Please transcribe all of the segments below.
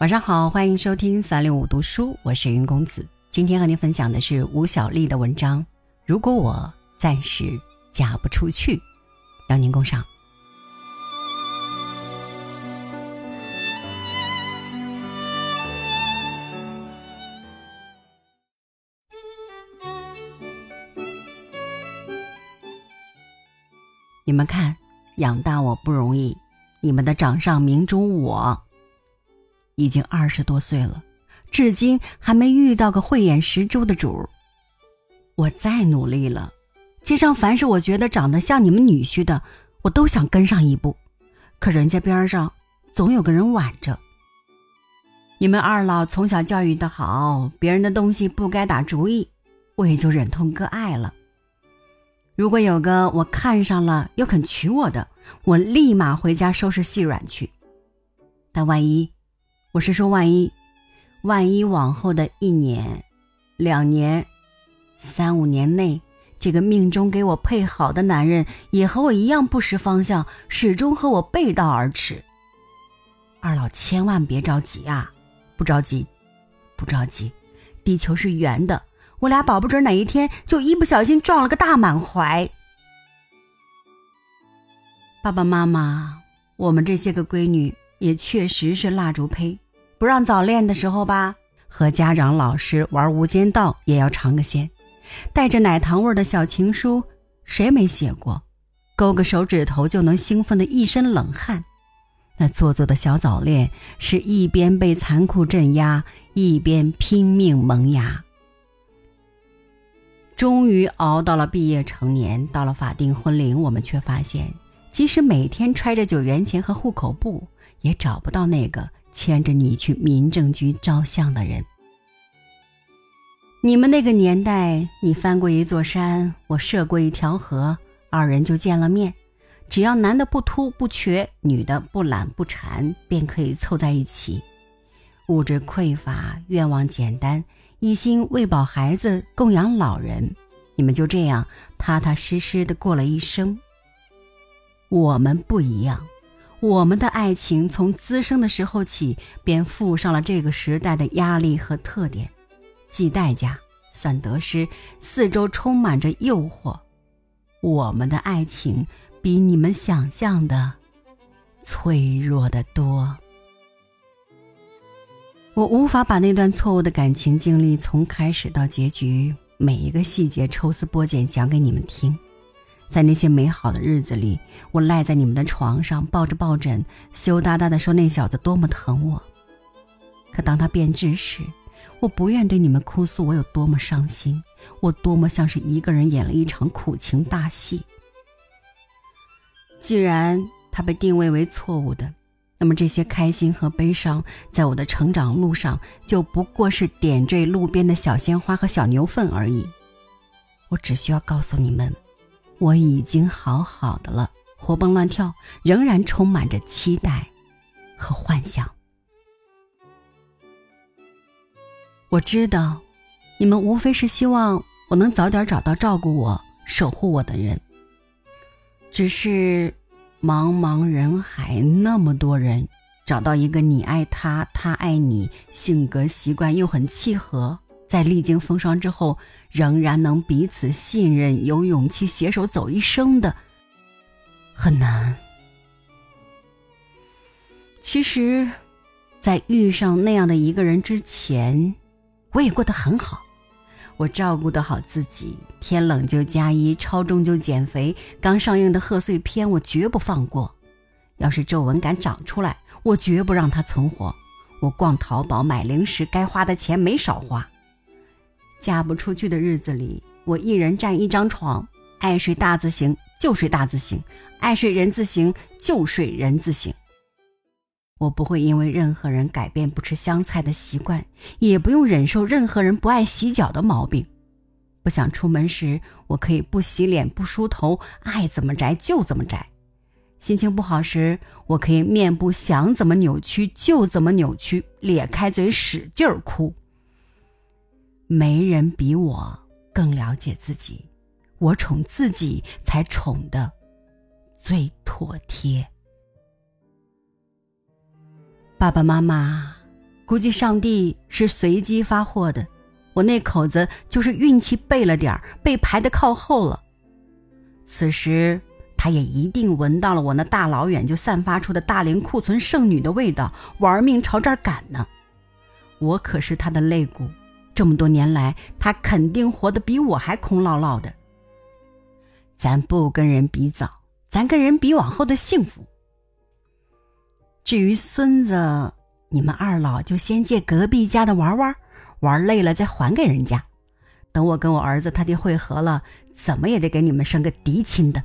晚上好，欢迎收听三六五读书，我是云公子。今天和您分享的是吴小丽的文章。如果我暂时嫁不出去，邀您共赏。你们看，养大我不容易，你们的掌上明珠我。已经二十多岁了，至今还没遇到个慧眼识珠的主儿。我再努力了，街上凡是我觉得长得像你们女婿的，我都想跟上一步，可人家边上总有个人挽着。你们二老从小教育的好，别人的东西不该打主意，我也就忍痛割爱了。如果有个我看上了又肯娶我的，我立马回家收拾细软去。但万一……我是说，万一，万一往后的一年、两年、三五年内，这个命中给我配好的男人也和我一样不识方向，始终和我背道而驰。二老千万别着急啊！不着急，不着急，地球是圆的，我俩保不准哪一天就一不小心撞了个大满怀。爸爸妈妈，我们这些个闺女。也确实是蜡烛胚，不让早恋的时候吧，和家长老师玩无间道也要尝个鲜，带着奶糖味的小情书，谁没写过？勾个手指头就能兴奋的一身冷汗。那做作的小早恋，是一边被残酷镇压，一边拼命萌芽。终于熬到了毕业成年，到了法定婚龄，我们却发现，即使每天揣着九元钱和户口簿。也找不到那个牵着你去民政局照相的人。你们那个年代，你翻过一座山，我涉过一条河，二人就见了面。只要男的不秃不瘸，女的不懒不馋，便可以凑在一起。物质匮乏，愿望简单，一心喂饱孩子，供养老人。你们就这样踏踏实实的过了一生。我们不一样。我们的爱情从滋生的时候起，便附上了这个时代的压力和特点，计代价，算得失，四周充满着诱惑。我们的爱情比你们想象的脆弱的多。我无法把那段错误的感情经历从开始到结局每一个细节抽丝剥茧讲给你们听。在那些美好的日子里，我赖在你们的床上，抱着抱枕，羞答答地说那小子多么疼我。可当他变质时，我不愿对你们哭诉我有多么伤心，我多么像是一个人演了一场苦情大戏。既然他被定位为错误的，那么这些开心和悲伤，在我的成长路上就不过是点缀路边的小鲜花和小牛粪而已。我只需要告诉你们。我已经好好的了，活蹦乱跳，仍然充满着期待和幻想。我知道，你们无非是希望我能早点找到照顾我、守护我的人。只是，茫茫人海那么多人，找到一个你爱他，他爱你，性格习惯又很契合。在历经风霜之后，仍然能彼此信任、有勇气携手走一生的，很难。其实，在遇上那样的一个人之前，我也过得很好。我照顾得好自己，天冷就加衣，超重就减肥。刚上映的贺岁片，我绝不放过。要是皱纹敢长出来，我绝不让它存活。我逛淘宝买零食，该花的钱没少花。嫁不出去的日子里，我一人占一张床，爱睡大字型就睡大字型，爱睡人字形就睡人字形。我不会因为任何人改变不吃香菜的习惯，也不用忍受任何人不爱洗脚的毛病。不想出门时，我可以不洗脸不梳头，爱怎么宅就怎么宅。心情不好时，我可以面部想怎么扭曲就怎么扭曲，咧开嘴使劲儿哭。没人比我更了解自己，我宠自己才宠的最妥帖。爸爸妈妈，估计上帝是随机发货的，我那口子就是运气背了点儿，被排的靠后了。此时，他也一定闻到了我那大老远就散发出的大连库存剩女的味道，玩命朝这儿赶呢。我可是他的肋骨，这么多年来，他肯定活得比我还空落落的。咱不跟人比早，咱跟人比往后的幸福。至于孙子，你们二老就先借隔壁家的玩玩，玩累了再还给人家。等我跟我儿子他爹会合了，怎么也得给你们生个嫡亲的。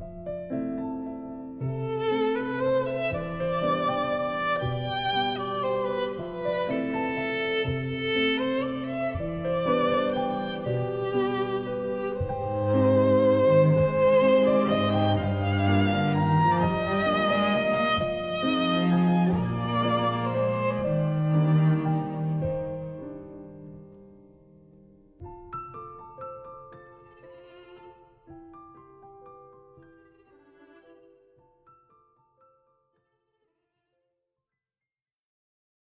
you